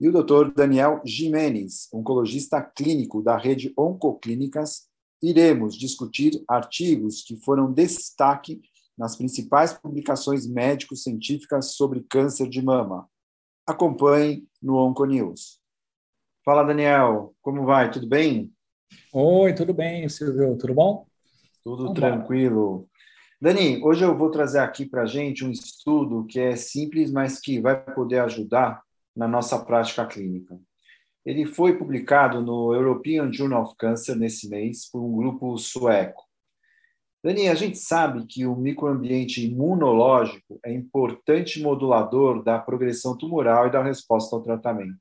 e o Dr. Daniel Jimenez, oncologista clínico da rede Oncoclínicas, iremos discutir artigos que foram destaque nas principais publicações médico-científicas sobre câncer de mama. Acompanhe no Onconews. Fala, Daniel, como vai? Tudo bem? Oi, tudo bem, Silvio? Tudo bom? Tudo Vamos tranquilo. Dani, hoje eu vou trazer aqui para a gente um estudo que é simples, mas que vai poder ajudar na nossa prática clínica. Ele foi publicado no European Journal of Cancer nesse mês por um grupo sueco. Dani, a gente sabe que o microambiente imunológico é importante modulador da progressão tumoral e da resposta ao tratamento.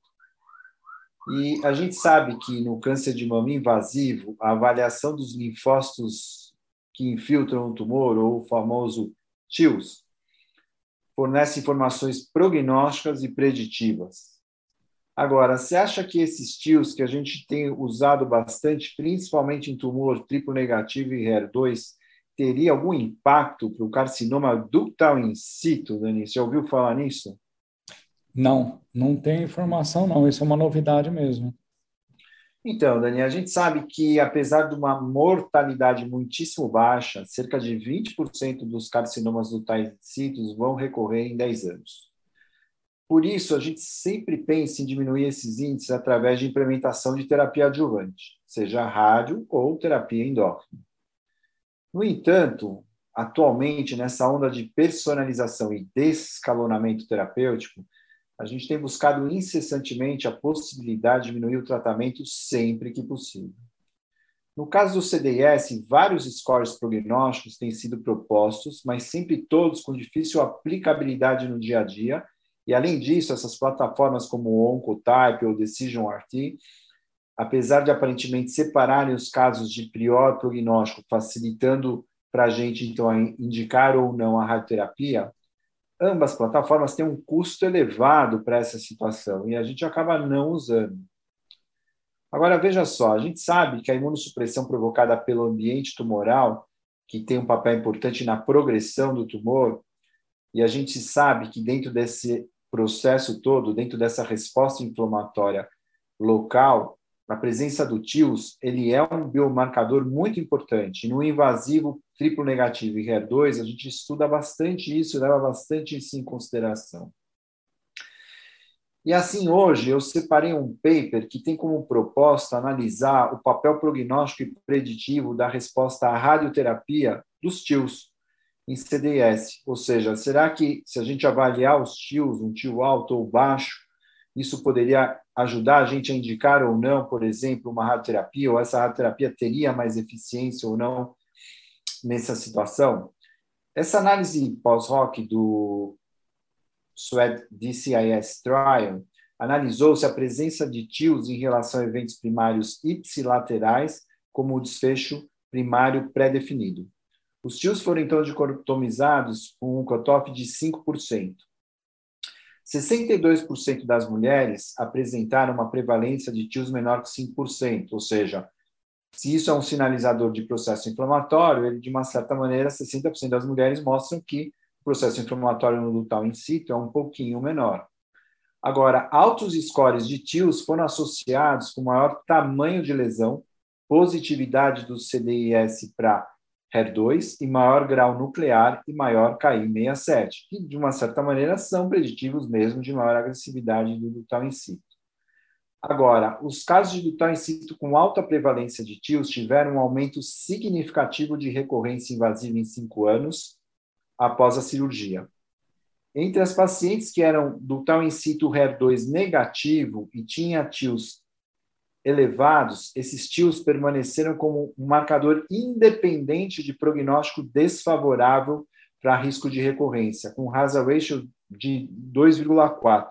E a gente sabe que no câncer de mama invasivo, a avaliação dos linfócitos que infiltram o tumor, ou o famoso TILS, fornece informações prognósticas e preditivas. Agora, você acha que esses TILS que a gente tem usado bastante, principalmente em tumor triplo negativo e HER2, teria algum impacto para o carcinoma ductal in situ, Dani? Você ouviu falar nisso? Não, não tem informação, não. Isso é uma novidade mesmo. Então, Dani, a gente sabe que, apesar de uma mortalidade muitíssimo baixa, cerca de 20% dos carcinomas in situ vão recorrer em 10 anos. Por isso, a gente sempre pensa em diminuir esses índices através de implementação de terapia adjuvante, seja rádio ou terapia endócrina. No entanto, atualmente, nessa onda de personalização e descalonamento terapêutico, a gente tem buscado incessantemente a possibilidade de diminuir o tratamento sempre que possível. No caso do CDS, vários scores prognósticos têm sido propostos, mas sempre todos com difícil aplicabilidade no dia a dia. E, além disso, essas plataformas como o Oncotype ou Decision RT apesar de aparentemente separarem os casos de pior prognóstico, facilitando para a gente, então, indicar ou não a radioterapia, ambas plataformas têm um custo elevado para essa situação e a gente acaba não usando. Agora, veja só, a gente sabe que a imunossupressão provocada pelo ambiente tumoral, que tem um papel importante na progressão do tumor, e a gente sabe que dentro desse processo todo, dentro dessa resposta inflamatória local, a presença do TILS, ele é um biomarcador muito importante. No invasivo triplo negativo e HER2, a gente estuda bastante isso, leva bastante isso em consideração. E assim, hoje, eu separei um paper que tem como proposta analisar o papel prognóstico e preditivo da resposta à radioterapia dos TILs em CDS. Ou seja, será que se a gente avaliar os TILs, um TIL alto ou baixo, isso poderia ajudar a gente a indicar ou não, por exemplo, uma radioterapia, ou essa radioterapia teria mais eficiência ou não nessa situação? Essa análise pós-hoc do SWED DCIS Trial analisou se a presença de TIOS em relação a eventos primários ipsilaterais como o desfecho primário pré-definido. Os TIOS foram então dicotomizados com um cutoff de 5%. 62% das mulheres apresentaram uma prevalência de TIOS menor que 5%, ou seja, se isso é um sinalizador de processo inflamatório, ele, de uma certa maneira, 60% das mulheres mostram que o processo inflamatório no ductal in situ é um pouquinho menor. Agora, altos scores de TIOS foram associados com maior tamanho de lesão, positividade do CDIS para HER2 e maior grau nuclear e maior KI67, que, de uma certa maneira, são preditivos mesmo de maior agressividade do ductal in situ. Agora, os casos de ductal in situ com alta prevalência de TIOS tiveram um aumento significativo de recorrência invasiva em cinco anos após a cirurgia. Entre as pacientes que eram ductal in situ HER2 negativo e tinha TIOS elevados, esses tios permaneceram como um marcador independente de prognóstico desfavorável para risco de recorrência, com hazard ratio de 2,4.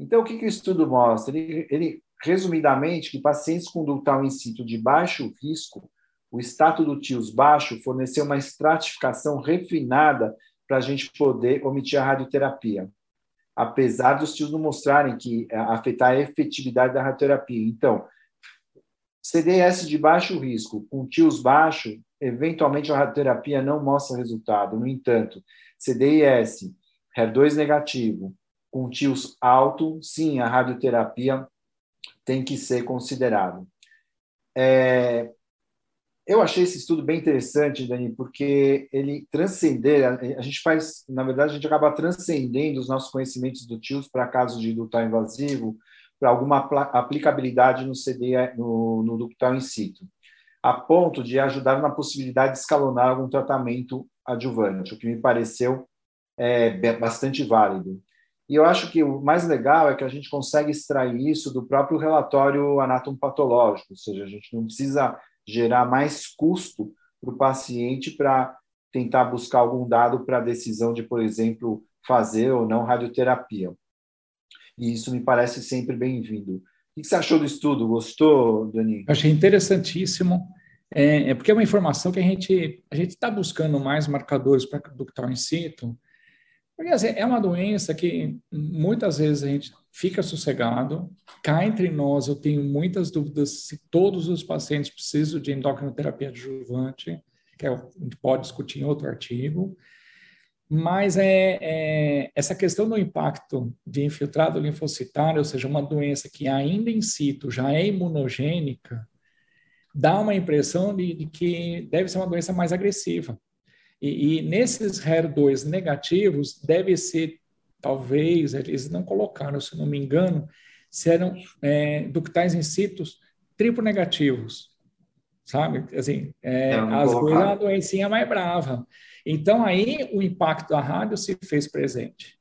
Então, o que, que o estudo mostra? Ele, ele resumidamente, que pacientes com ductal in situ de baixo risco, o status do TIOS baixo forneceu uma estratificação refinada para a gente poder omitir a radioterapia, apesar dos TIOS não mostrarem que é, afetar a efetividade da radioterapia. Então, CDS de baixo risco, com TIOS baixo, eventualmente a radioterapia não mostra resultado. No entanto, CDIS, HER2 negativo, com TIOS alto, sim, a radioterapia tem que ser considerado. É, eu achei esse estudo bem interessante, Dani, porque ele transcender, a gente faz, na verdade, a gente acaba transcendendo os nossos conhecimentos do TIOS para casos de ductal invasivo, para alguma aplicabilidade no CD, no, no ductal in situ, a ponto de ajudar na possibilidade de escalonar algum tratamento adjuvante, o que me pareceu é, bastante válido. E eu acho que o mais legal é que a gente consegue extrair isso do próprio relatório anatomopatológico, ou seja, a gente não precisa gerar mais custo para o paciente para tentar buscar algum dado para a decisão de, por exemplo, fazer ou não radioterapia. E isso me parece sempre bem-vindo. O que você achou do estudo? Gostou, Dani? achei interessantíssimo. É, é, porque é uma informação que a gente a gente está buscando mais marcadores para ductal in situ, porque assim, é uma doença que muitas vezes a gente fica sossegado, cá entre nós eu tenho muitas dúvidas se todos os pacientes precisam de endocrinoterapia adjuvante, que é, a gente pode discutir em outro artigo, mas é, é, essa questão do impacto de infiltrado linfocitário, ou seja, uma doença que ainda em situ já é imunogênica, dá uma impressão de, de que deve ser uma doença mais agressiva. E, e nesses HER2 negativos, deve ser, talvez, eles não colocaram, se não me engano, se eram é, ductais in situ triplo negativos, sabe? Assim, é, às vezes a doencinha é mais brava. Então, aí o impacto da rádio se fez presente.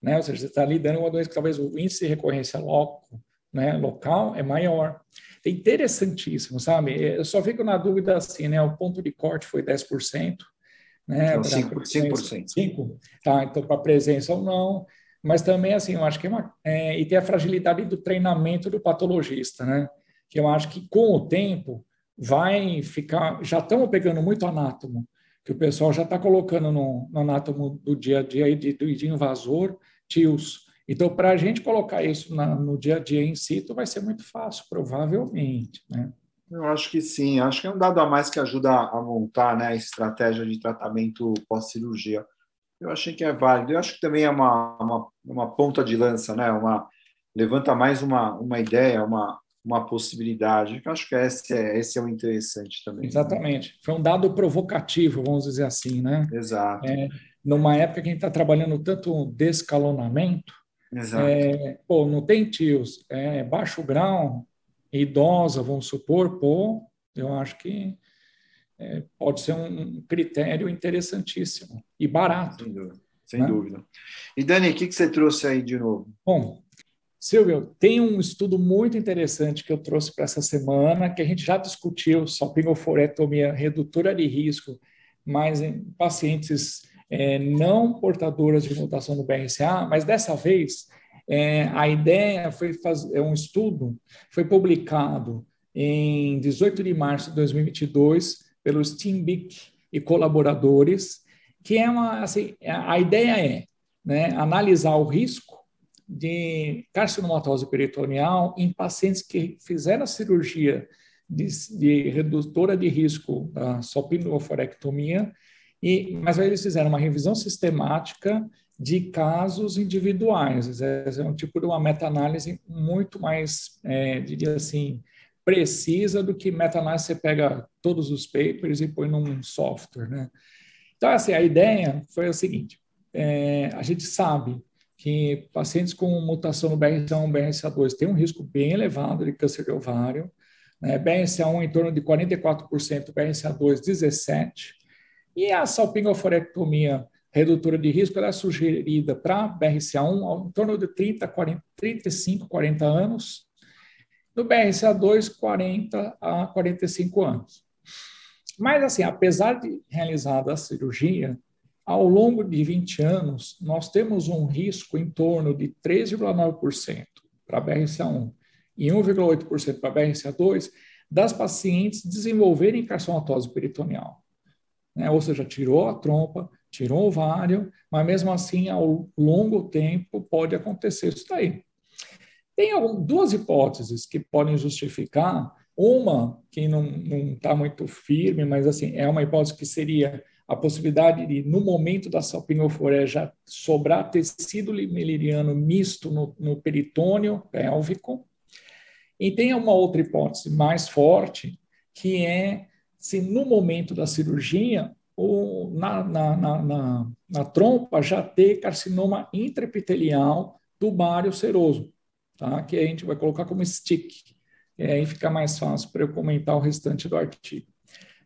Né? Ou seja, você está lidando com uma doença que talvez o índice de recorrência loco, né, local é maior. É interessantíssimo, sabe? Eu só fico na dúvida assim, né? O ponto de corte foi 10%, né? Então, 5%. 5%. 5%. Tá, então, para presença ou não. Mas também, assim, eu acho que é uma. É, e tem a fragilidade do treinamento do patologista, né? Que eu acho que com o tempo vai ficar. Já estamos pegando muito anátomo, que o pessoal já está colocando no, no, anátomo do dia a dia de, de invasor, TIOS. Então, para a gente colocar isso na, no dia a dia em situ, vai ser muito fácil, provavelmente, né? Eu acho que sim, acho que é um dado a mais que ajuda a montar né, a estratégia de tratamento pós-cirurgia. Eu achei que é válido. Eu acho que também é uma, uma, uma ponta de lança, né? uma, levanta mais uma, uma ideia, uma, uma possibilidade. Eu acho que esse é, esse é o interessante também. Exatamente. Foi um dado provocativo, vamos dizer assim, né? Exato. É, numa época que a gente está trabalhando tanto descalonamento, Exato. É, pô, não tem tios, é baixo grau, idosa, vamos supor, pô, eu acho que é, pode ser um critério interessantíssimo e barato. Sem dúvida. Sem né? dúvida. E Dani, o que, que você trouxe aí de novo? Bom, Silvio, tem um estudo muito interessante que eu trouxe para essa semana, que a gente já discutiu, salpingoforetomia redutora de risco, mas em pacientes é, não portadoras de mutação do BRCA, mas dessa vez é, a ideia foi fazer um estudo, foi publicado em 18 de março de 2022 pelos Timbic e colaboradores, que é uma, assim, a ideia é né, analisar o risco de carcinomatose peritoneal em pacientes que fizeram a cirurgia de, de redutora de risco da salpingoforectomia, e, mas aí eles fizeram uma revisão sistemática de casos individuais. É, é um tipo de uma meta-análise muito mais, é, diria assim, precisa do que meta-análise você pega todos os papers e põe num software, né? Então, assim, a ideia foi a seguinte, é, a gente sabe que pacientes com mutação no BRCA1 BRCA2 têm um risco bem elevado de câncer de ovário, né? BRCA1 em torno de 44%, BRCA2 17%, e a salpingoforectomia redutora de risco ela é sugerida para BRCA1 em torno de 30, 40, 35, 40 anos, no BRCA2, 40 a 45 anos. Mas, assim, apesar de realizada a cirurgia, ao longo de 20 anos, nós temos um risco em torno de 3,9% para BRCA1 e 1,8% para BRCA2 das pacientes desenvolverem carcinose peritoneal. Né? Ou seja, tirou a trompa, tirou o ovário, mas mesmo assim, ao longo tempo, pode acontecer isso daí. Tem duas hipóteses que podem justificar. Uma que não está muito firme, mas assim é uma hipótese que seria a possibilidade de, no momento da salpingoforé, já sobrar tecido limeriano misto no, no peritônio pélvico. E tem uma outra hipótese mais forte, que é se no momento da cirurgia, ou na, na, na, na, trompa já ter carcinoma intraepitelial do bário seroso tá? que a gente vai colocar como stick. E aí fica mais fácil para eu comentar o restante do artigo.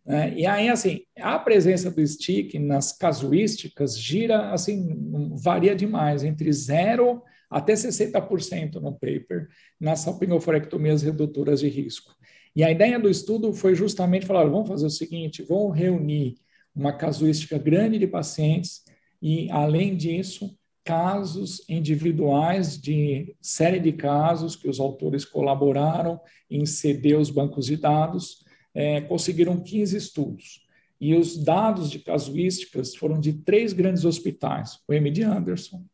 É, e aí, assim, a presença do stick nas casuísticas gira, assim, varia demais, entre 0 até 60% no paper, nas salpingoforectomias redutoras de risco. E a ideia do estudo foi justamente falar, vamos fazer o seguinte, vamos reunir uma casuística grande de pacientes e, além disso, casos individuais de série de casos que os autores colaboraram em ceder os bancos de dados, é, conseguiram 15 estudos. E os dados de casuísticas foram de três grandes hospitais, o MD Anderson,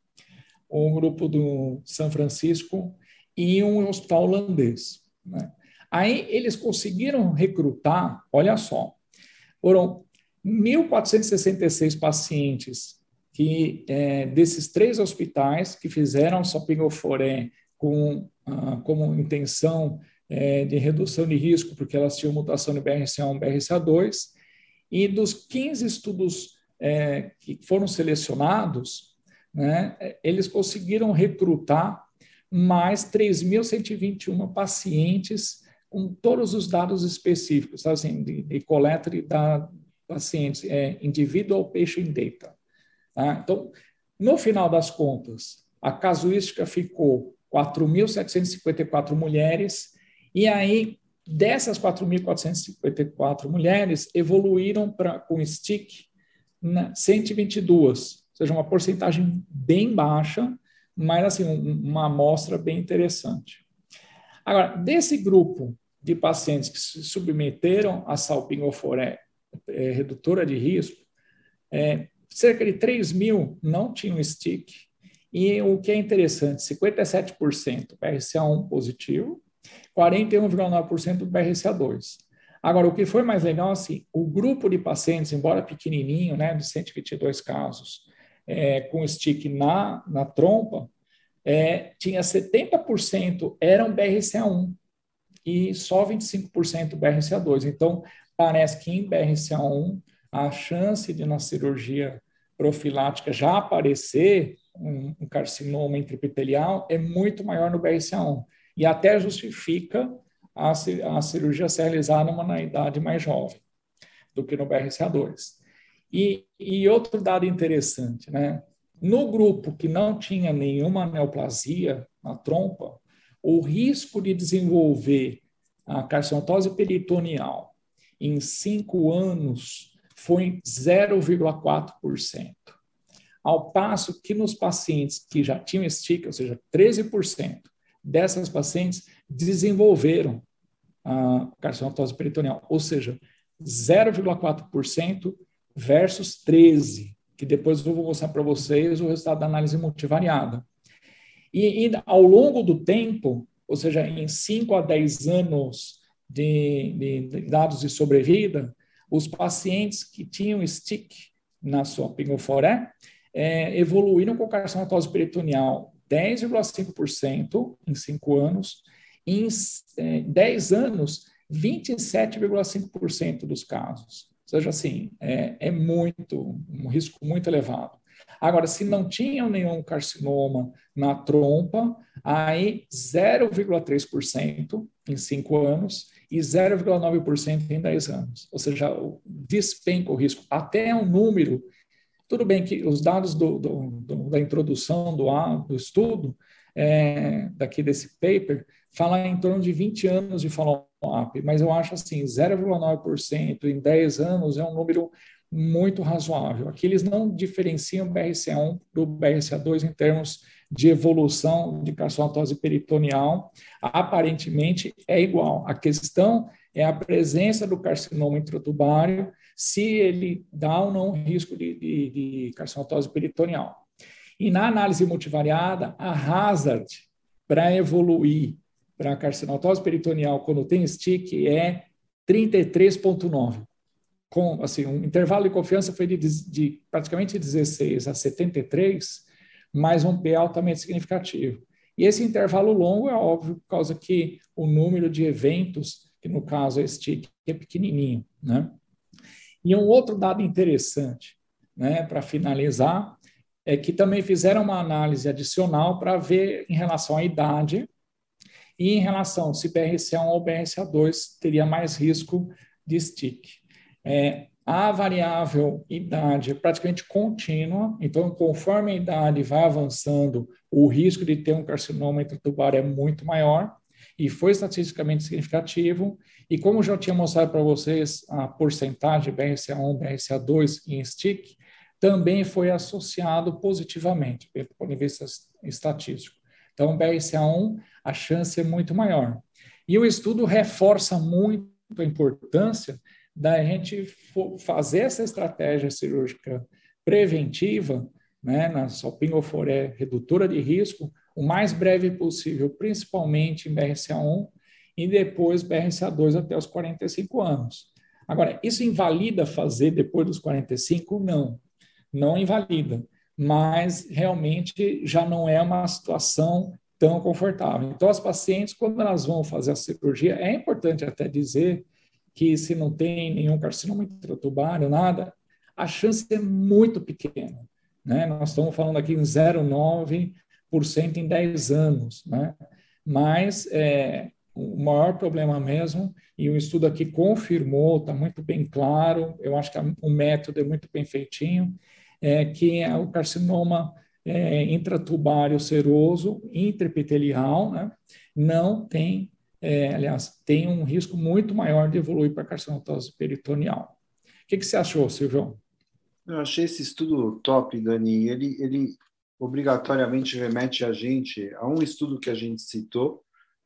o grupo do São Francisco e um hospital holandês. Né? Aí eles conseguiram recrutar, olha só, foram 1.466 pacientes que é, desses três hospitais que fizeram salpingoforé com ah, como intenção é, de redução de risco, porque elas tinham mutação de BRCA1 BRCA2, e dos 15 estudos é, que foram selecionados, né, eles conseguiram recrutar mais 3.121 pacientes com todos os dados específicos, assim, de, de coleta de da, pacientes, é, individual patient data. Tá? Então, no final das contas, a casuística ficou 4.754 mulheres, e aí, dessas 4.454 mulheres, evoluíram para com stick 122, ou seja, uma porcentagem bem baixa, mas assim, uma amostra bem interessante. Agora, desse grupo de pacientes que se submeteram a salpingoforé é, redutora de risco, é, cerca de 3 mil não tinham stick, e o que é interessante, 57% BRCA1 positivo, 41,9% BRCA2. Agora, o que foi mais legal, assim, o grupo de pacientes, embora pequenininho, né, de 122 casos, é, com stick na, na trompa, é, tinha 70% eram BRCA1 e só 25% BRCA2. Então, parece que em BRCA1 a chance de na cirurgia profilática já aparecer um, um carcinoma intraepitelial é muito maior no BRCA1 e até justifica a, a cirurgia ser realizada numa idade mais jovem do que no BRCA2. E, e outro dado interessante, né? No grupo que não tinha nenhuma neoplasia na trompa, o risco de desenvolver a carcinose peritoneal em cinco anos foi 0,4%. Ao passo que nos pacientes que já tinham stick, ou seja, 13% dessas pacientes desenvolveram a carcinose peritoneal, ou seja, 0,4% versus 13%, que depois eu vou mostrar para vocês o resultado da análise multivariada. E, e, ao longo do tempo, ou seja, em 5 a 10 anos de, de, dados de sobrevida, os pacientes que tinham stick na sua pingoforé é, evoluíram com carcinose peritoneal 10,5% em 5 anos, em é, 10 anos, 27,5% dos casos. Ou seja, assim, é, é muito, um risco muito elevado. Agora, se não tinham nenhum carcinoma na trompa, aí 0,3% em 5 anos e 0,9% em 10 anos. Ou seja, despenca o risco. Até um número, tudo bem que os dados do, do, do, da introdução do, do estudo, é, daqui desse paper, fala em torno de 20 anos de follow-up, mas eu acho assim, 0,9% em 10 anos é um número muito razoável. Aqui eles não diferenciam BRCA1 do BRCA2 em termos de evolução de carcinose peritoneal, aparentemente é igual. A questão é a presença do carcinoma introtubário, se ele dá ou não risco de, de, de carcinose peritoneal. E na análise multivariada, a hazard para evoluir para a carcinose peritoneal quando tem stick é 33,9. Com, assim, um intervalo de confiança foi de, de praticamente 16 a 73, mas um P altamente significativo. E esse intervalo longo é óbvio por causa que o número de eventos, que no caso é stick, é pequenininho, né? E um outro dado interessante, né, para finalizar, é que também fizeram uma análise adicional para ver em relação à idade e em relação se BRCA1 ou BRCA2 teria mais risco de stick. É, a variável idade é praticamente contínua, então, conforme a idade vai avançando, o risco de ter um carcinoma intratubar é muito maior, e foi estatisticamente significativo. E como já tinha mostrado para vocês, a porcentagem BRCA1, BRCA2 em stick também foi associado positivamente, do ponto de vista estatístico. Então, BRCA1, a chance é muito maior. E o estudo reforça muito a importância da gente fazer essa estratégia cirúrgica preventiva, né, na salpingoforé redutora de risco, o mais breve possível, principalmente em BRCA1 e depois BRCA2 até os 45 anos. Agora, isso invalida fazer depois dos 45? Não não invalida, mas realmente já não é uma situação tão confortável. Então, as pacientes, quando elas vão fazer a cirurgia, é importante até dizer que se não tem nenhum carcinoma intraturário, nada, a chance é muito pequena. Né? Nós estamos falando aqui em 0,9% em 10 anos. Né? Mas é, o maior problema mesmo, e o estudo aqui confirmou, está muito bem claro, eu acho que o método é muito bem feitinho, é, que é o carcinoma é, intratubário seroso intraepitelial, né, não tem, é, aliás, tem um risco muito maior de evoluir para carcinose peritoneal. O que, que você achou, Silvio? Eu achei esse estudo top, Dani. Ele, ele obrigatoriamente remete a gente a um estudo que a gente citou,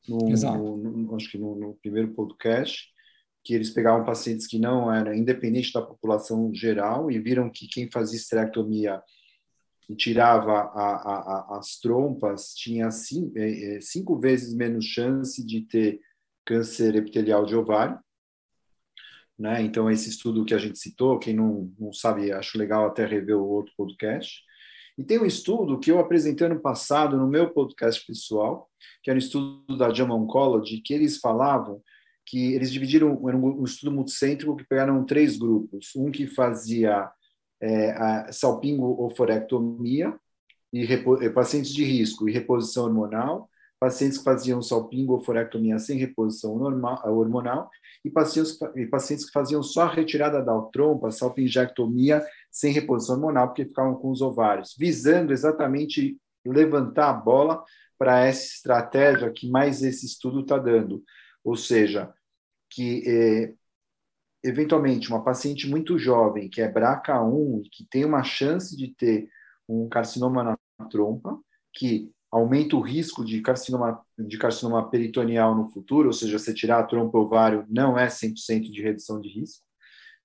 no, no, no acho que no, no primeiro podcast, que eles pegavam pacientes que não eram independente da população geral e viram que quem fazia esterectomia tirava a, a, as trompas tinha cinco, é, é, cinco, vezes menos chance de ter câncer epitelial de ovário. Né? Então, esse estudo que a gente citou, quem não, não sabe, acho legal até rever o outro podcast. E tem um estudo que eu apresentei ano passado no meu podcast pessoal, que era um estudo da JAMA Oncology, que eles falavam que eles dividiram era um, estudo multicêntrico que pegaram três grupos, um que fazia é, a salpingo-oforectomia e pacientes de risco e reposição hormonal, pacientes que faziam salpingo-oforectomia sem reposição normal, hormonal e pacientes, e pacientes que faziam só a retirada da trompa, salpingectomia sem reposição hormonal, porque ficavam com os ovários, visando exatamente levantar a bola para essa estratégia que mais esse estudo está dando. Ou seja, que é, eventualmente uma paciente muito jovem que é BRCA1 e que tem uma chance de ter um carcinoma na trompa, que aumenta o risco de carcinoma, de carcinoma peritoneal no futuro, ou seja, você tirar a trompa ovário não é 100% de redução de risco,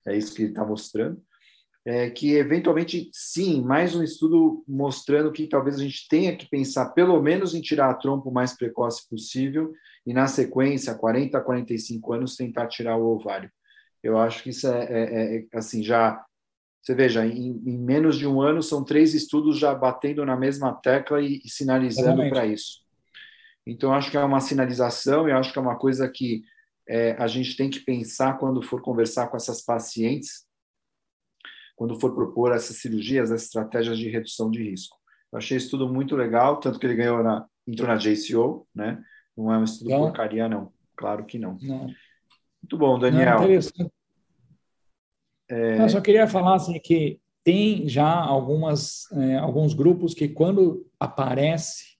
é isso que ele está mostrando, é que eventualmente, sim, mais um estudo mostrando que talvez a gente tenha que pensar pelo menos em tirar a trompa o mais precoce possível e, na sequência, 40 a 45 anos, tentar tirar o ovário. Eu acho que isso é, é, é assim, já. Você veja, em, em, menos de um ano, são três estudos já batendo na mesma tecla e, e sinalizando para isso. Então, acho que é uma sinalização, e acho que é uma coisa que é, a gente tem que pensar quando for conversar com essas pacientes, quando for propor essas cirurgias, essas estratégias de redução de risco. Eu achei isso tudo muito legal, tanto que ele ganhou na, entrou na JCO, né? Não é um estudo então, porcaria, não. Claro que não. não. Muito bom, Daniel. Não. É... Eu só queria falar assim, que tem já algumas, é, alguns grupos que, quando aparece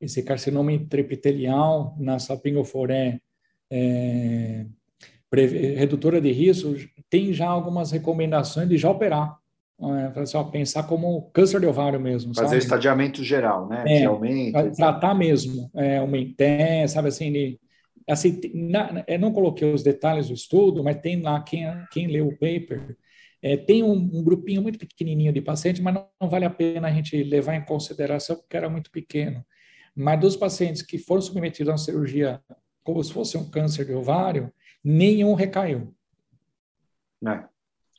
esse carcinoma intraepitelial na sapingoforé é, redutora de risco, tem já algumas recomendações de já operar. é, só pensar como câncer de ovário mesmo. Fazer sabe? estadiamento geral, né? É, que aumenta. Tratar mesmo, é, aumentar, sabe assim, de, assim na, eu não coloquei os detalhes do estudo, mas tem lá quem, quem leu o paper, é, tem um, um, grupinho muito pequenininho de pacientes, mas não, não, vale a pena a gente levar em consideração porque era muito pequeno. Mas dos pacientes que foram submetidos a uma cirurgia como se fosse um câncer de ovário, nenhum recaiu.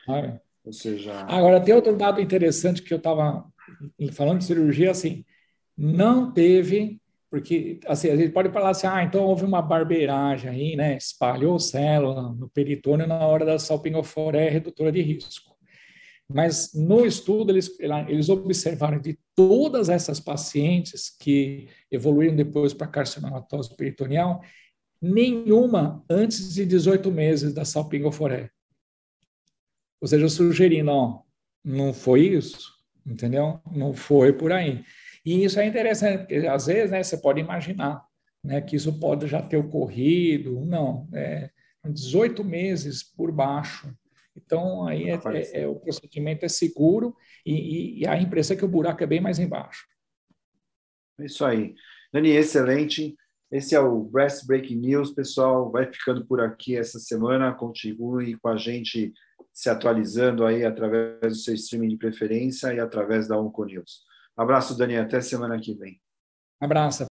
É. Ou seja. Agora, tem outro dado interessante que eu estava falando de cirurgia, assim, não teve, porque assim, a gente pode falar assim, ah, então houve uma barbeiragem aí, né? Espalhou célula no peritônio na hora da salpingoforé redutora de risco. Mas no estudo, eles, eles observaram de todas essas pacientes que evoluíram depois para carcinomatose peritoneal, nenhuma antes de 18 meses da salpingoforé. Ou seja, sugerindo, ó, não foi isso, entendeu? Não foi por aí. E isso é interessante, porque às vezes né, você pode imaginar né, que isso pode já ter ocorrido. Não, é 18 meses por baixo. Então, aí é, é, é, o procedimento é seguro e, e, a impressão é que o buraco é bem mais embaixo. É isso aí. Dani, excelente. Esse é o Breast Breaking News, pessoal. Vai ficando por aqui essa semana. Continue com a gente se atualizando aí através do seu streaming de preferência e através da Onco News. Um abraço, Dani. Até semana que vem. Abraço.